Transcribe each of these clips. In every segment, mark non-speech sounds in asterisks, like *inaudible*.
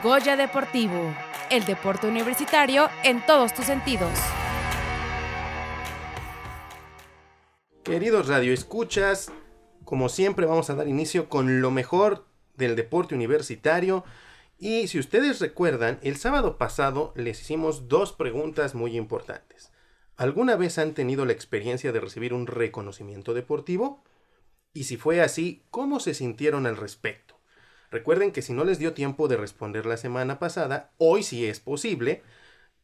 Goya Deportivo, el deporte universitario en todos tus sentidos. Queridos radioescuchas, como siempre vamos a dar inicio con lo mejor del deporte universitario. Y si ustedes recuerdan, el sábado pasado les hicimos dos preguntas muy importantes. ¿Alguna vez han tenido la experiencia de recibir un reconocimiento deportivo? Y si fue así, ¿cómo se sintieron al respecto? Recuerden que si no les dio tiempo de responder la semana pasada, hoy sí es posible,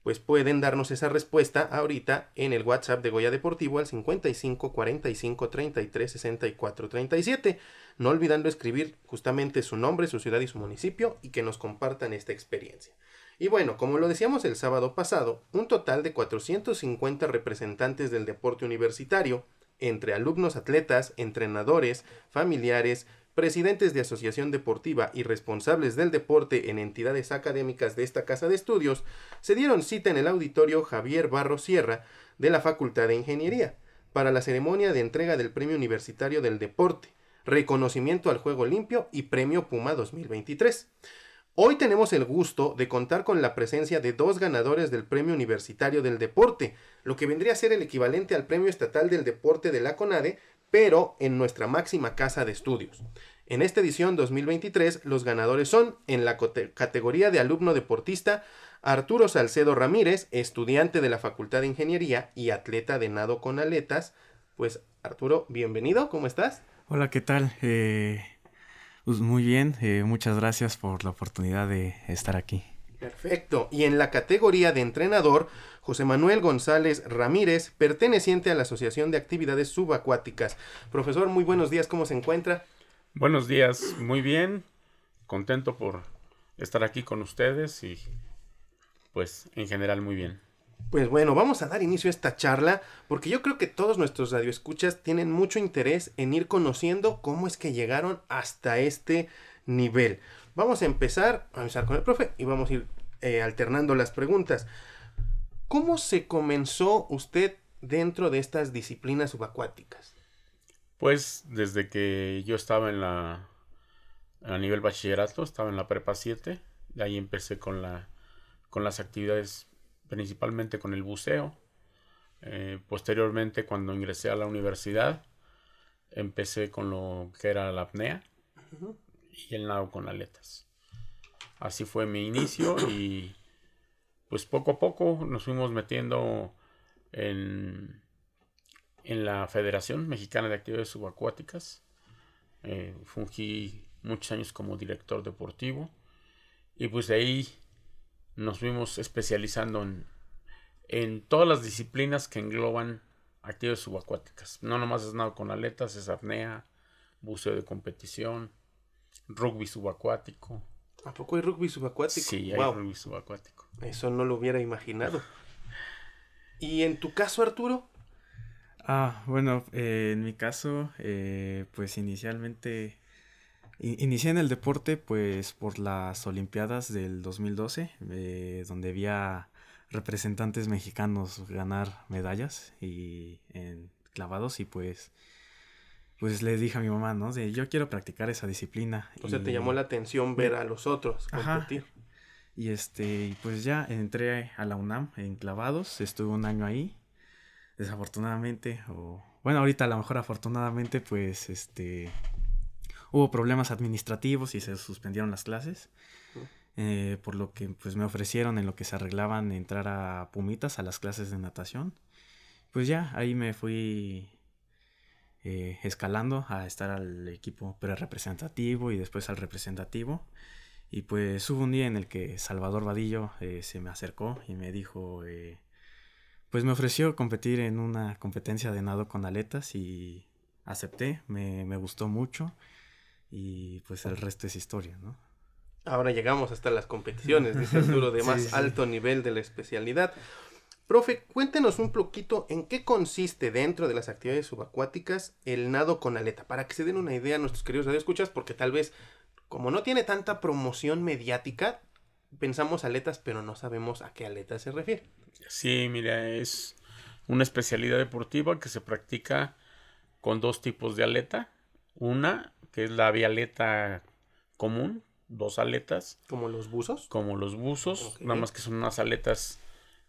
pues pueden darnos esa respuesta ahorita en el WhatsApp de Goya Deportivo al 55 45 33 64 37, no olvidando escribir justamente su nombre, su ciudad y su municipio y que nos compartan esta experiencia. Y bueno, como lo decíamos el sábado pasado, un total de 450 representantes del deporte universitario, entre alumnos atletas, entrenadores, familiares, presidentes de asociación deportiva y responsables del deporte en entidades académicas de esta casa de estudios, se dieron cita en el auditorio Javier Barro Sierra de la Facultad de Ingeniería para la ceremonia de entrega del Premio Universitario del Deporte, reconocimiento al Juego Limpio y Premio Puma 2023. Hoy tenemos el gusto de contar con la presencia de dos ganadores del Premio Universitario del Deporte, lo que vendría a ser el equivalente al Premio Estatal del Deporte de la CONADE, pero en nuestra máxima casa de estudios. En esta edición 2023 los ganadores son, en la categoría de alumno deportista, Arturo Salcedo Ramírez, estudiante de la Facultad de Ingeniería y atleta de nado con aletas. Pues Arturo, bienvenido, ¿cómo estás? Hola, ¿qué tal? Eh, pues muy bien, eh, muchas gracias por la oportunidad de estar aquí. Perfecto. Y en la categoría de entrenador, José Manuel González Ramírez, perteneciente a la Asociación de Actividades Subacuáticas. Profesor, muy buenos días, ¿cómo se encuentra? Buenos días, muy bien, contento por estar aquí con ustedes y pues en general muy bien. Pues bueno, vamos a dar inicio a esta charla porque yo creo que todos nuestros radioescuchas tienen mucho interés en ir conociendo cómo es que llegaron hasta este nivel. Vamos a empezar, a empezar con el profe y vamos a ir eh, alternando las preguntas. ¿Cómo se comenzó usted dentro de estas disciplinas subacuáticas? Pues desde que yo estaba en la a nivel bachillerato, estaba en la prepa 7, de ahí empecé con la con las actividades principalmente con el buceo. Eh, posteriormente, cuando ingresé a la universidad, empecé con lo que era la apnea y el nado con aletas. Así fue mi inicio y pues poco a poco nos fuimos metiendo en, en la Federación Mexicana de Actividades Subacuáticas. Eh, fungí muchos años como director deportivo y pues de ahí nos fuimos especializando en, en todas las disciplinas que engloban actividades subacuáticas. No nomás es nado con aletas, es apnea, buceo de competición, rugby subacuático. ¿A poco hay rugby subacuático? Sí, hay rugby subacuático. Eso no lo hubiera imaginado. ¿Y en tu caso, Arturo? Ah, bueno, eh, en mi caso, eh, pues inicialmente Inicié en el deporte pues por las Olimpiadas del 2012, eh, donde había representantes mexicanos ganar medallas y en clavados y pues pues le dije a mi mamá, ¿no? De yo quiero practicar esa disciplina. O sea, te llamó la atención ver a los otros competir. Y este, y pues ya entré a la UNAM en clavados, estuve un año ahí. Desafortunadamente, o bueno, ahorita a lo mejor afortunadamente, pues este hubo problemas administrativos y se suspendieron las clases. Eh, por lo que pues me ofrecieron en lo que se arreglaban entrar a Pumitas a las clases de natación. Pues ya, ahí me fui eh, escalando a estar al equipo pre-representativo y después al representativo. Y pues hubo un día en el que Salvador Vadillo eh, se me acercó y me dijo, pues me ofreció competir en una competencia de nado con aletas y acepté, me, me gustó mucho y pues el resto es historia, ¿no? Ahora llegamos hasta las competiciones, dice Arturo, de *laughs* más alto nivel de la especialidad. Profe, cuéntenos un poquito en qué consiste dentro de las actividades subacuáticas el nado con aleta, para que se den una idea a nuestros queridos radioescuchas, porque tal vez, como no tiene tanta promoción mediática, pensamos aletas, pero no sabemos a qué aleta se refiere. Sí, mira, es una especialidad deportiva que se practica con dos tipos de aleta. Una que es la vialeta común, dos aletas. ¿Como los buzos? Como los buzos, nada más que son unas aletas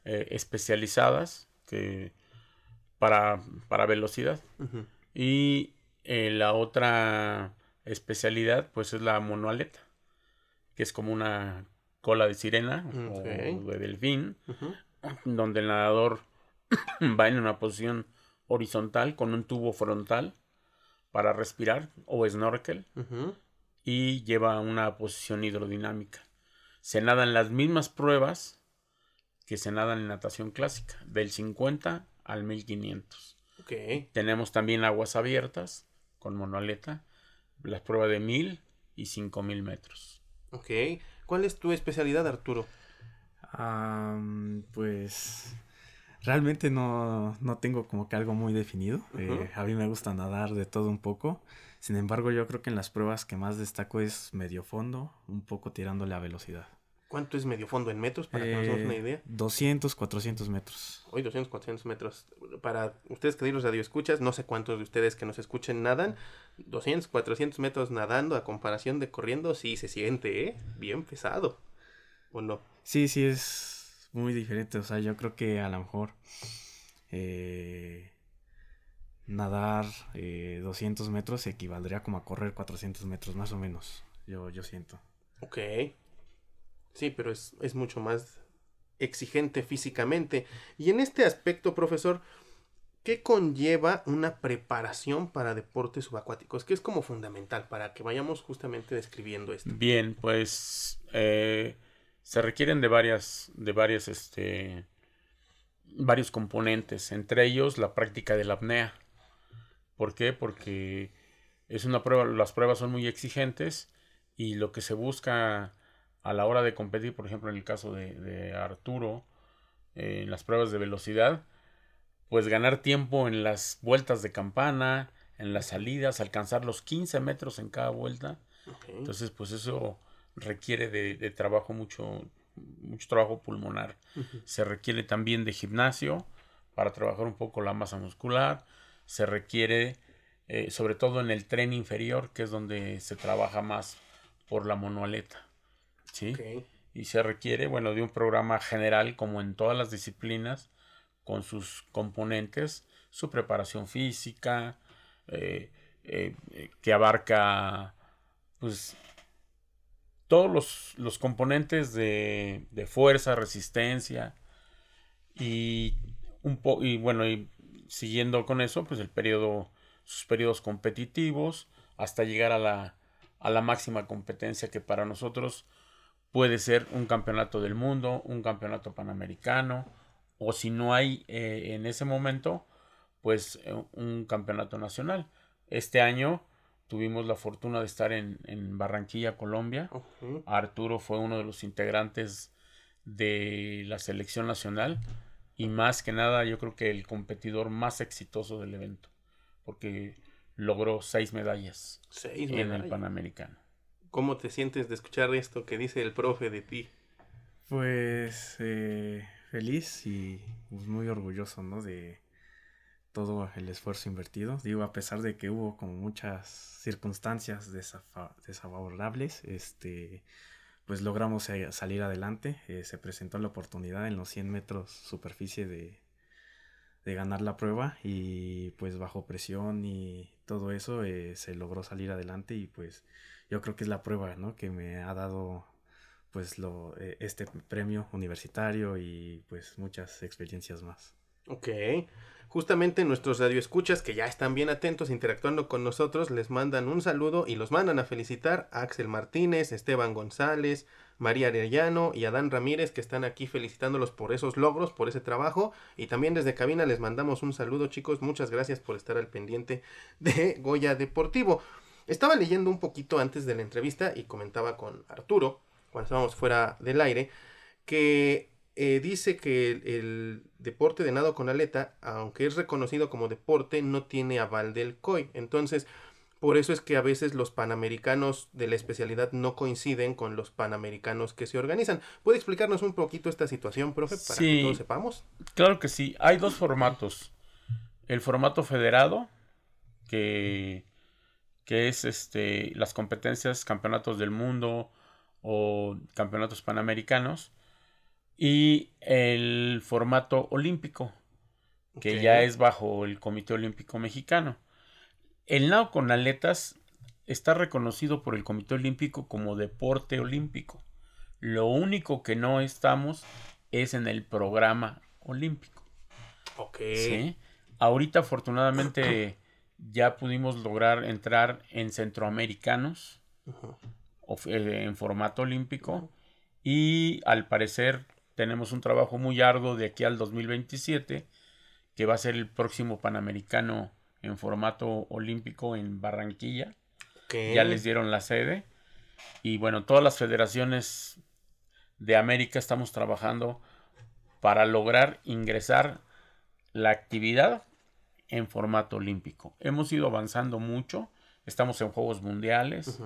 eh, especializadas que para, para velocidad. Y eh, la otra especialidad, pues es la monoaleta, que es como una cola de sirena o de delfín, donde el nadador *clears throat* va en una posición horizontal con un tubo frontal para respirar o snorkel y lleva una posición hidrodinámica. Se nadan las mismas pruebas que se nadan en natación clásica, del 50 al 1500. Ok. Tenemos también aguas abiertas con monoaleta, las pruebas de 1000 y 5000 metros. Ok. ¿Cuál es tu especialidad, Arturo? Pues realmente no, no tengo como que algo muy definido. Eh, a mí me gusta nadar de todo un poco. Sin embargo, yo creo que en las pruebas que más destaco es medio fondo, un poco tirándole a velocidad. ¿Cuánto es medio fondo en metros? Para que nos demos Eh, una idea. 200, 400 metros. Hoy 200, 400 metros. Para ustedes que los radioescuchas, no sé cuántos de ustedes que nos escuchen nadan. 200, 400 metros nadando a comparación de corriendo, sí se siente, ¿eh? Bien pesado. ¿O no? Sí, sí, es muy diferente. O sea, yo creo que a lo mejor eh, nadar eh, 200 metros equivaldría como a correr 400 metros, más o menos. Yo, yo siento. Ok. Sí, pero es, es mucho más exigente físicamente. Y en este aspecto, profesor, ¿qué conlleva una preparación para deportes subacuáticos? Que es como fundamental para que vayamos justamente describiendo esto. Bien, pues eh, se requieren de varias, de varias, este, varios componentes, entre ellos la práctica de la apnea. ¿Por qué? Porque es una prueba, las pruebas son muy exigentes y lo que se busca a la hora de competir, por ejemplo, en el caso de, de Arturo, eh, en las pruebas de velocidad, pues ganar tiempo en las vueltas de campana, en las salidas, alcanzar los 15 metros en cada vuelta. Entonces, pues eso requiere de, de trabajo mucho, mucho trabajo pulmonar. Se requiere también de gimnasio para trabajar un poco la masa muscular. Se requiere, eh, sobre todo en el tren inferior, que es donde se trabaja más por la monoaleta. ¿Sí? Y se requiere, bueno, de un programa general como en todas las disciplinas, con sus componentes, su preparación física, eh, eh, eh, que abarca, pues, todos los, los componentes de, de fuerza, resistencia y un po y bueno, y siguiendo con eso, pues el periodo, sus periodos competitivos, hasta llegar a la, a la máxima competencia que para nosotros puede ser un campeonato del mundo, un campeonato panamericano, o si no hay eh, en ese momento, pues eh, un campeonato nacional. Este año tuvimos la fortuna de estar en, en Barranquilla, Colombia. Arturo fue uno de los integrantes de la selección nacional y más que nada yo creo que el competidor más exitoso del evento, porque logró seis medallas Seis en el. Panamericano. ¿Cómo te sientes de escuchar esto que dice el profe de ti? Pues eh, feliz y pues, muy orgulloso, ¿no? De todo el esfuerzo invertido. Digo, a pesar de que hubo como muchas circunstancias desfavorables, este, pues logramos eh, salir adelante. Eh, se presentó la oportunidad en los 100 metros superficie de, ganar la prueba y pues bajo presión y todo eso se logró salir adelante y pues yo creo que es la prueba, ¿no? Que me ha dado pues lo, eh, este premio universitario y pues muchas experiencias más. Ok. Justamente nuestros radioescuchas que ya están bien atentos interactuando con nosotros les mandan un saludo y los mandan a felicitar a Axel Martínez, Esteban González, María Arellano y Adán Ramírez que están aquí felicitándolos por esos logros, por ese trabajo y también desde cabina les mandamos un saludo chicos, muchas gracias por estar al pendiente de Goya Deportivo. Estaba leyendo un poquito antes de la entrevista y comentaba con Arturo cuando estábamos fuera del aire que eh, dice que el, el deporte de nado con aleta, aunque es reconocido como deporte, no tiene aval del COI. Entonces, por eso es que a veces los panamericanos de la especialidad no coinciden con los panamericanos que se organizan. ¿Puede explicarnos un poquito esta situación, profe, para Sí. que todos sepamos? Claro que sí. Hay dos formatos. El formato federado, que, que es este las competencias, campeonatos del mundo, o campeonatos panamericanos y el formato olímpico, que ya es bajo el Comité Olímpico Mexicano. El nado con aletas está reconocido por el Comité Olímpico como deporte olímpico. Lo único que no estamos es en el programa olímpico. Ok. ¿sí? Ahorita afortunadamente ya pudimos lograr entrar en centroamericanos eh, en formato olímpico y al parecer tenemos un trabajo muy arduo de aquí al 2027 que va a ser el próximo panamericano en formato olímpico en Barranquilla. Ya les dieron la sede. Y bueno todas las federaciones de América estamos trabajando para lograr ingresar la actividad en formato olímpico hemos ido avanzando mucho estamos en Juegos Mundiales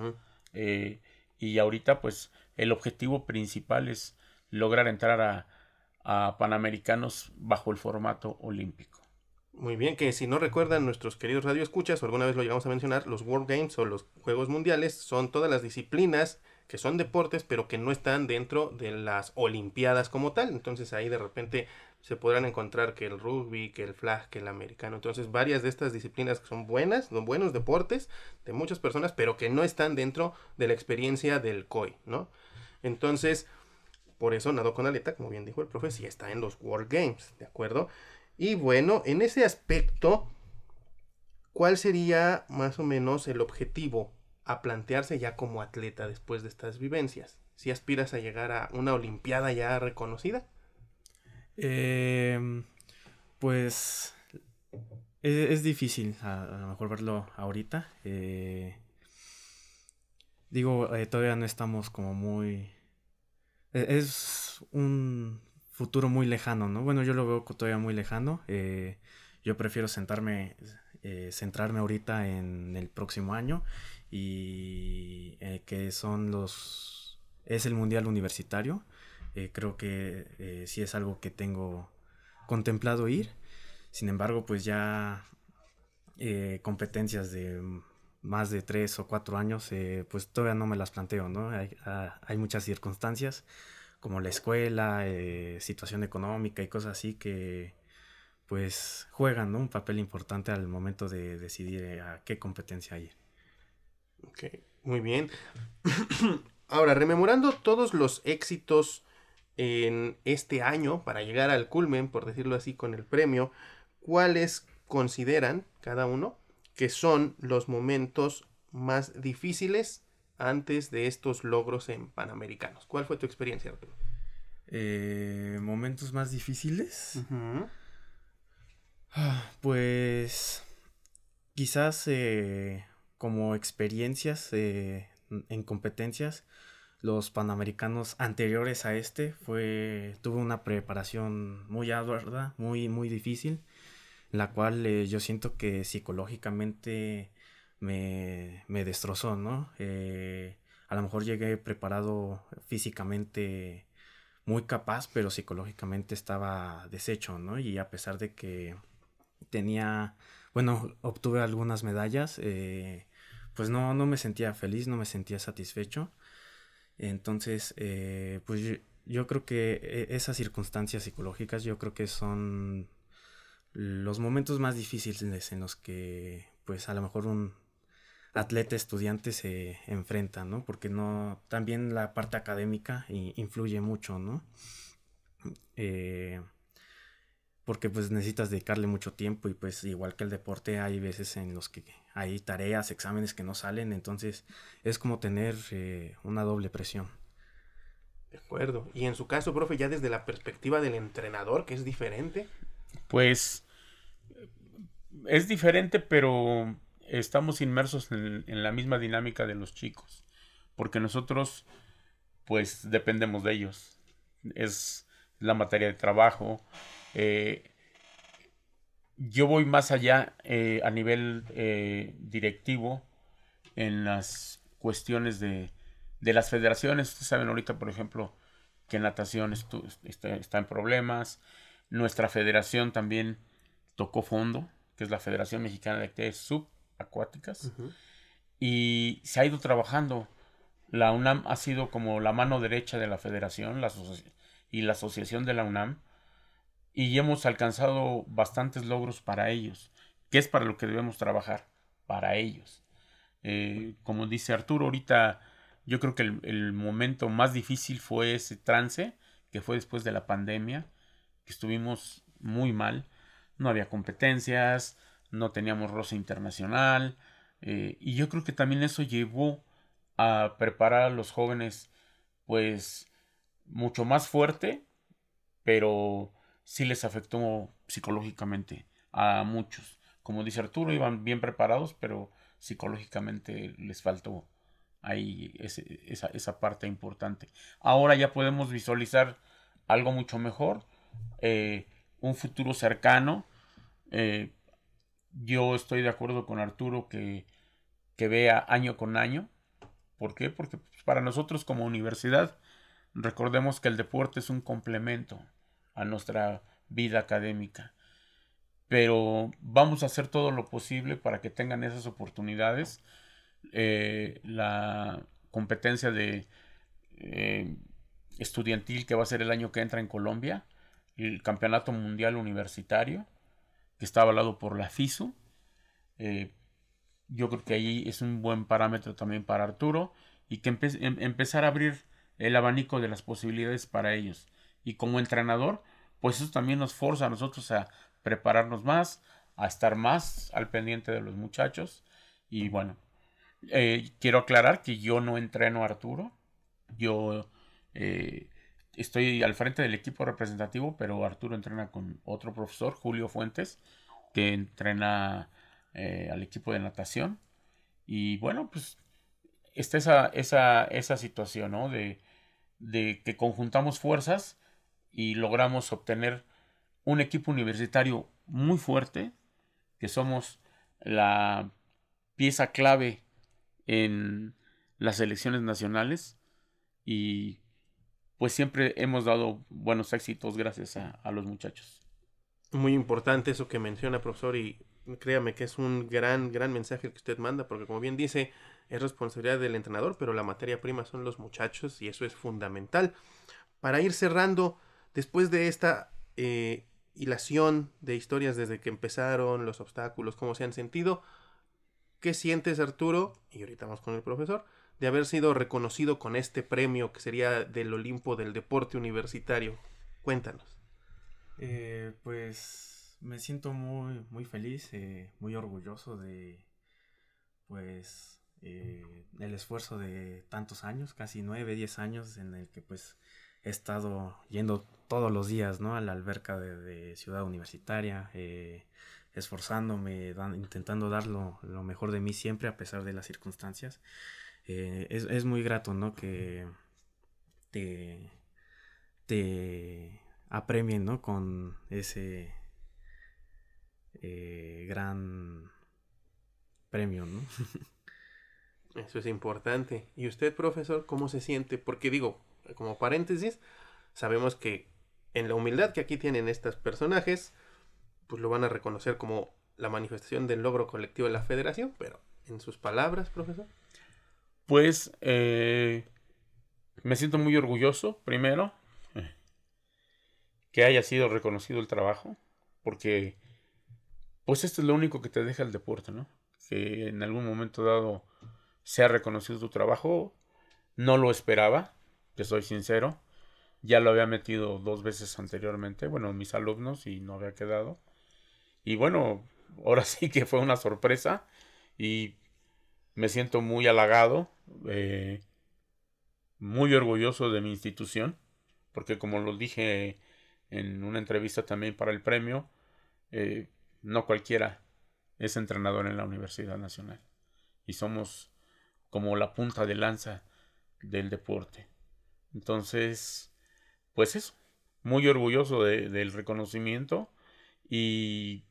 eh, y ahorita pues el objetivo principal es lograr entrar a, a Panamericanos bajo el formato olímpico. Muy bien, que si no recuerdan nuestros queridos radioescuchas, o alguna vez lo llegamos a mencionar, los World Games o los Juegos Mundiales son todas las disciplinas que son deportes, pero que no están dentro de las Olimpiadas como tal. Entonces ahí de repente se podrán encontrar que el rugby, que el flag, que el americano. Entonces varias de estas disciplinas que son buenas, son buenos deportes de muchas personas, pero que no están dentro de la experiencia del COI, ¿no? Entonces, por eso nado con aleta, como bien dijo el profe, sí está en los World Games, ¿de acuerdo? Y bueno, en ese aspecto, ¿cuál sería más o menos el objetivo a plantearse ya como atleta después de estas vivencias? Si aspiras a llegar a una Olimpiada ya reconocida? Em, pues es, es difícil a, lo mejor verlo ahorita. eh, digo, eh, todavía no estamos como muy... e- Es un futuro muy lejano, ¿no? Bueno, yo lo veo todavía muy lejano. eh, yo prefiero sentarme, eh, centrarme ahorita en el próximo año y eh, que son los... Es el Mundial Universitario. Eh, creo que eh, sí es algo que tengo contemplado ir. Sin embargo, pues ya eh, competencias de más de tres o cuatro años, eh, pues todavía no me las planteo, ¿no? Hay, ah, hay muchas circunstancias, como la escuela, eh, situación económica y cosas así que pues juegan, ¿no? Un papel importante al momento de decidir eh, a qué competencia ir. Ok, muy bien. *clears throat* Ahora, rememorando todos los éxitos en este año para llegar al culmen, por decirlo así, con el premio, ¿cuáles consideran cada uno que son los momentos más difíciles antes de estos logros en Panamericanos? ¿Cuál fue tu experiencia, Arturo? Eh, momentos más difíciles. Ah, Pues quizás eh, como experiencias eh, en competencias, los panamericanos anteriores a este fue tuve una preparación muy ardua, muy muy difícil, la cual eh, yo siento que psicológicamente me, me destrozó, ¿no? Eh, a lo mejor llegué preparado físicamente muy capaz, pero psicológicamente estaba deshecho, ¿no? Y a pesar de que tenía, bueno, obtuve algunas medallas, eh, pues no, no me sentía feliz, no me sentía satisfecho. Entonces, eh, pues yo, creo que e- esas circunstancias psicológicas, yo creo que son los momentos más difíciles en los que, pues a lo mejor un atleta estudiante se enfrenta, ¿no? Porque no, también la parte académica i- influye mucho, ¿no? Eh, porque pues necesitas dedicarle mucho tiempo y pues igual que el deporte hay veces en los que hay tareas, exámenes que no salen, entonces es como tener eh, una doble presión. De acuerdo. Y en su caso, profe, ya desde la perspectiva del entrenador, que es diferente. Pues es diferente, pero estamos inmersos en, en la misma dinámica de los chicos, porque nosotros pues dependemos de ellos. Es la materia de trabajo. Eh, yo voy más allá eh, a nivel eh, directivo en las cuestiones de, de las federaciones. Ustedes saben ahorita, por ejemplo, que natación estu- está, está en problemas. Nuestra federación también tocó fondo, que es la Federación Mexicana de Actividades Subacuáticas. Y se ha ido trabajando la UNAM ha sido como la mano derecha de la federación la y la asociación de la UNAM y hemos alcanzado bastantes logros para ellos, que es para lo que debemos trabajar, para ellos. Eh, como dice Arturo, ahorita yo creo que el, momento más difícil fue ese trance, que fue después de la pandemia, que estuvimos muy mal, no había competencias, no teníamos rosa internacional, eh, y yo creo que también eso llevó a preparar a los jóvenes pues mucho más fuerte, pero sí les afectó psicológicamente a muchos. Como dice Arturo, iban bien preparados, pero psicológicamente les faltó ahí esa, esa, parte importante. Ahora ya podemos visualizar algo mucho mejor, eh, un futuro cercano. Eh, yo estoy de acuerdo con Arturo que, que vea año con año ¿Por qué? Porque pues, para nosotros como universidad, recordemos que el deporte es un complemento a nuestra vida académica. Pero vamos a hacer todo lo posible para que tengan esas oportunidades. Eh, la competencia de eh, estudiantil que va a ser el año que entra en Colombia, el Campeonato Mundial Universitario, que está avalado por la FISU, eh, yo creo que ahí es un buen parámetro también para Arturo y que em, empezar a abrir el abanico de las posibilidades para ellos. Y como entrenador, pues eso también nos forza a nosotros a prepararnos más, a estar más al pendiente de los muchachos. Y bueno, eh, quiero aclarar que yo no entreno a Arturo. Yo eh, estoy al frente del equipo representativo, pero Arturo entrena con otro profesor, Julio Fuentes, que entrena eh, al equipo de natación. Y bueno, pues está esa, esa, esa situación, ¿no? De, de que conjuntamos fuerzas y logramos obtener un equipo universitario muy fuerte, que somos la pieza clave en las elecciones nacionales y pues siempre hemos dado buenos éxitos gracias a, a los muchachos. Muy importante eso que menciona, profesor, y créame que es un gran, gran mensaje que usted manda, porque como bien dice, es responsabilidad del entrenador, pero la materia prima son los muchachos y eso es fundamental. Para ir cerrando, después de esta eh, hilación de historias desde que empezaron, los obstáculos, cómo se han sentido, ¿qué sientes Arturo? Y ahorita vamos con el profesor, de haber sido reconocido con este premio que sería del Olimpo del Deporte Universitario. Cuéntanos. Eh, pues me siento muy, muy feliz, eh, muy orgulloso de, pues, eh, el esfuerzo de tantos años, casi nueve, diez años, en el que, pues, he estado yendo todos los días, ¿no? A la alberca de, Ciudad Universitaria, eh, esforzándome, intentando dar lo, mejor de mí siempre, a pesar de las circunstancias. Es, es, muy grato, ¿no? Que te, te apremien, ¿no? Con ese eh, gran premio, ¿no? *laughs* Eso es importante. ¿Y usted, profesor, cómo se siente? Porque digo, como paréntesis, sabemos que en la humildad que aquí tienen estos personajes, pues lo van a reconocer como la manifestación del logro colectivo de la federación, pero en sus palabras, profesor. Pues eh, me siento muy orgulloso, primero, que haya sido reconocido el trabajo, porque pues esto es lo único que te deja el deporte, ¿no? Que en algún momento dado se ha reconocido tu trabajo. No lo esperaba, soy sincero. Ya lo había metido dos veces anteriormente, bueno, mis alumnos y no había quedado. Y bueno, ahora *laughs* sí que fue una sorpresa y me siento muy halagado, eh, muy orgulloso de mi institución, porque como lo dije en una entrevista también para el premio, eh, no cualquiera es entrenador en la Universidad Nacional. Y somos como la punta de lanza del deporte. Entonces, pues eso, muy orgulloso del reconocimiento y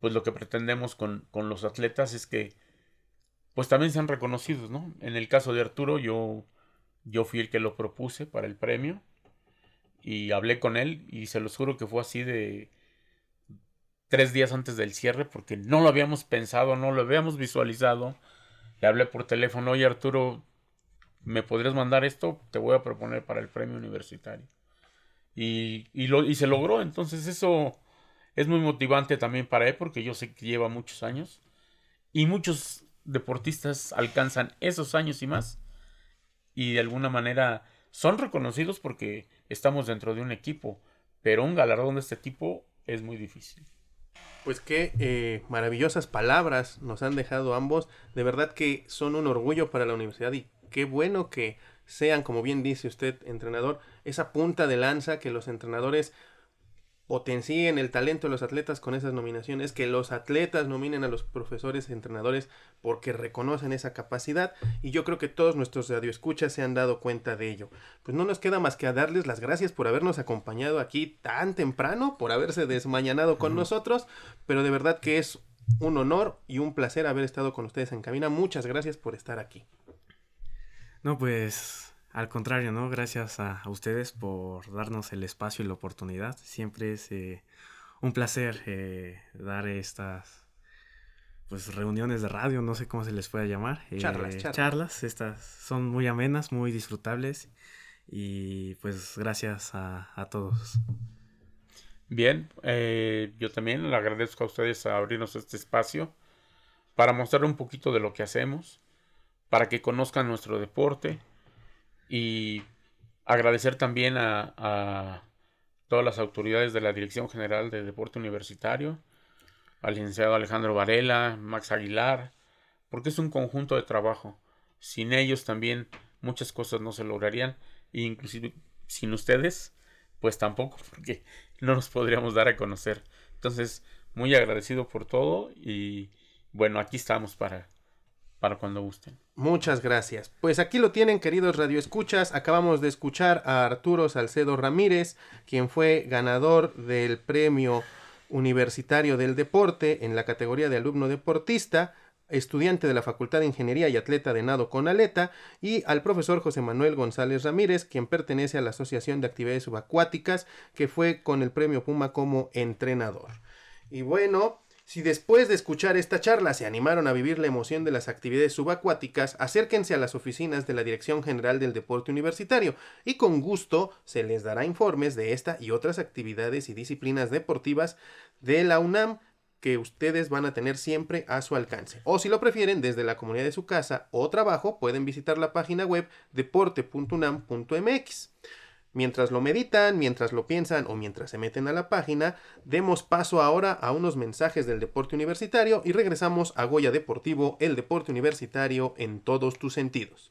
pues lo que pretendemos con, con, los atletas es que pues también sean reconocidos, ¿no? En el caso de Arturo yo, yo fui el que lo propuse para el premio y hablé con él y se los juro que fue así de tres días antes del cierre porque no lo habíamos pensado, no lo habíamos visualizado. Le hablé por teléfono, oye Arturo, ¿me podrías mandar esto? Te voy a proponer para el premio universitario. Y, y, se logró, entonces eso es muy motivante también para él porque yo sé que lleva muchos años y muchos deportistas alcanzan esos años y más y de alguna manera son reconocidos porque estamos dentro de un equipo, pero un galardón de este tipo es muy difícil. Pues qué eh, maravillosas palabras nos han dejado ambos. De verdad que son un orgullo para la universidad qué bueno que sean, como bien dice usted, entrenador, esa punta de lanza que los entrenadores potencien el talento de los atletas con esas nominaciones, que los atletas nominen a los profesores entrenadores porque reconocen esa capacidad y yo creo que todos nuestros radioescuchas se han dado cuenta de ello. Pues no nos queda más que a darles las gracias por habernos acompañado aquí tan temprano, por haberse desmañanado con nosotros, pero de verdad que es un honor y un placer haber estado con ustedes en cabina. Muchas gracias por estar aquí. No, pues al contrario, ¿no? Gracias a, ustedes por darnos el espacio y la oportunidad. Siempre es eh, un placer eh, dar estas pues reuniones de radio, no sé cómo se les pueda llamar. Eh, charlas, charlas. charlas. Estas son muy amenas, muy disfrutables. Y pues gracias a, a todos. Bien, yo también le agradezco a ustedes a abrirnos este espacio para mostrar un poquito de lo que hacemos, para que conozcan nuestro deporte y agradecer también a, todas las autoridades de la Dirección General de Deporte Universitario, al licenciado Alejandro Varela, Max Aguilar, porque es un conjunto de trabajo. Sin ellos también muchas cosas no se lograrían, e inclusive sin ustedes, pues tampoco, *laughs* porque no nos podríamos dar a conocer. Entonces, muy agradecido por todo y bueno, aquí estamos para para cuando gusten. Muchas gracias. Pues aquí lo tienen, queridos radioescuchas. Acabamos de escuchar a Arturo Salcedo Ramírez, quien fue ganador del premio universitario del deporte en la categoría de alumno deportista, estudiante de la Facultad de Ingeniería y atleta de nado con aleta, y al profesor José Manuel González Ramírez, quien pertenece a la Asociación de Actividades Subacuáticas, que fue con el premio Puma como entrenador. Y bueno, si después de escuchar esta charla se animaron a vivir la emoción de las actividades subacuáticas, acérquense a las oficinas de la Dirección General del Deporte Universitario y con gusto se les dará informes de esta y otras actividades y disciplinas deportivas de la UNAM que ustedes van a tener siempre a su alcance. O si lo prefieren, desde la comunidad de su casa o trabajo, pueden visitar la página web deporte.unam.mx. Mientras lo meditan, mientras lo piensan o mientras se meten a la página, demos paso ahora a unos mensajes del deporte universitario y regresamos a Goya Deportivo, el deporte universitario en todos tus sentidos.